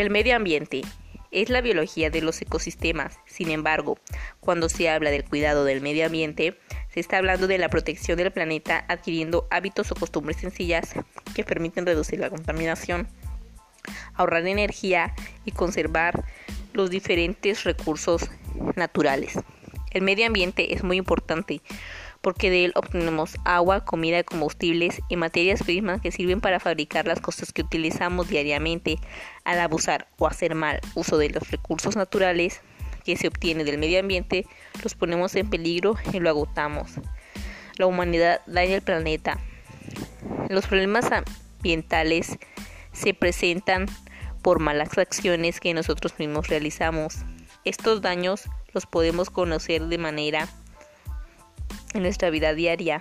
El medio ambiente es la biología de los ecosistemas. Sin embargo, cuando se habla del cuidado del medio ambiente, se está hablando de la protección del planeta adquiriendo hábitos o costumbres sencillas que permiten reducir la contaminación, ahorrar energía y conservar los diferentes recursos naturales. El medio ambiente es muy importante porque de él obtenemos agua, comida, combustibles y materias primas que sirven para fabricar las cosas que utilizamos diariamente. Al abusar o hacer mal uso de los recursos naturales que se obtiene del medio ambiente, los ponemos en peligro y lo agotamos. La humanidad daña el planeta. Los problemas ambientales se presentan por malas acciones que nosotros mismos realizamos. Estos daños los podemos conocer de manera en nuestra vida diaria.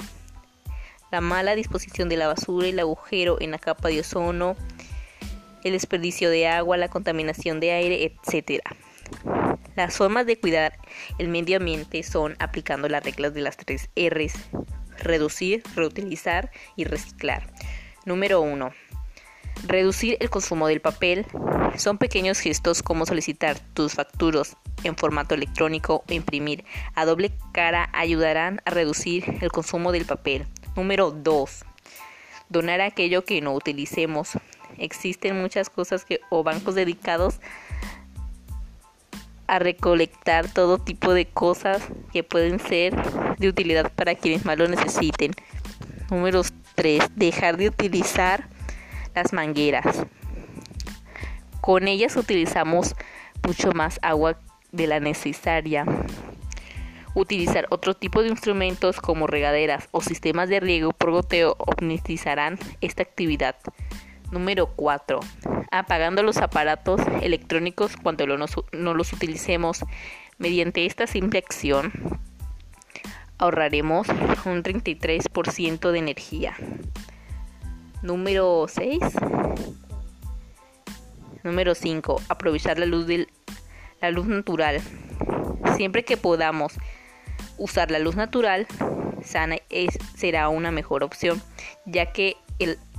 La mala disposición de la basura, el agujero en la capa de ozono, el desperdicio de agua, la contaminación de aire, etc. Las formas de cuidar el medio ambiente son aplicando las reglas de las tres R's, reducir, reutilizar y reciclar. Número 1. Reducir el consumo del papel. Son pequeños gestos como solicitar tus facturas en formato electrónico o imprimir a doble cara ayudarán a reducir el consumo del papel. Número 2. Donar aquello que no utilicemos. Existen muchas cosas que, o bancos dedicados a recolectar todo tipo de cosas que pueden ser de utilidad para quienes más lo necesiten. Número 3. Dejar de utilizar las mangueras. Con ellas utilizamos mucho más agua de la necesaria. Utilizar otro tipo de instrumentos como regaderas o sistemas de riego por goteo optimizarán esta actividad. Número 4. Apagando los aparatos electrónicos cuando no los utilicemos. Mediante esta simple acción ahorraremos un 33% de energía. Número 6. Número 5. Aprovechar la luz del la luz natural. Siempre que podamos usar la luz natural, sana es, será una mejor opción, ya que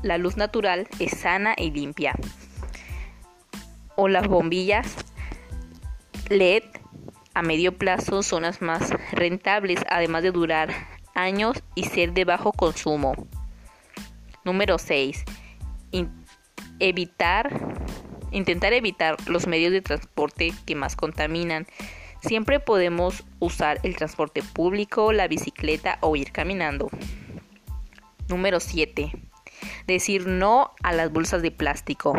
la luz natural es sana y limpia. O las bombillas LED a medio plazo son las más rentables, además de durar años y ser de bajo consumo. Número 6. evitar Intentar evitar los medios de transporte que más contaminan. Siempre podemos usar el transporte público, la bicicleta o ir caminando. Número 7. Decir no a las bolsas de plástico.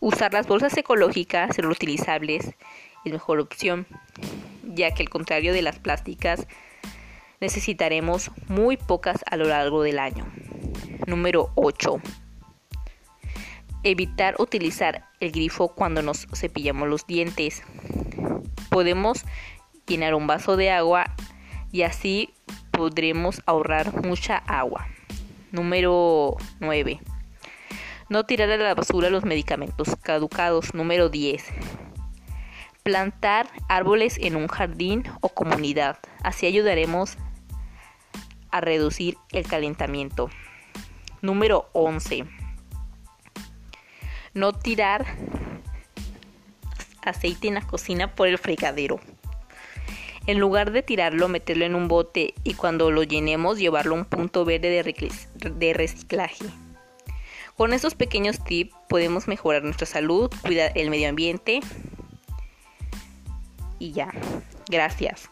Usar las bolsas ecológicas reutilizables es mejor opción, ya que al contrario de las plásticas necesitaremos muy pocas a lo largo del año. Número 8. Evitar utilizar el grifo cuando nos cepillamos los dientes. Podemos llenar un vaso de agua y así podremos ahorrar mucha agua. Número 9. No tirar a la basura los medicamentos caducados. Número 10. Plantar árboles en un jardín o comunidad. Así ayudaremos a reducir el calentamiento. Número 11 no tirar aceite en la cocina por el fregadero. En lugar de tirarlo, meterlo en un bote y cuando lo llenemos llevarlo a un punto verde de reciclaje. Con estos pequeños tips podemos mejorar nuestra salud, cuidar el medio ambiente y ya. Gracias.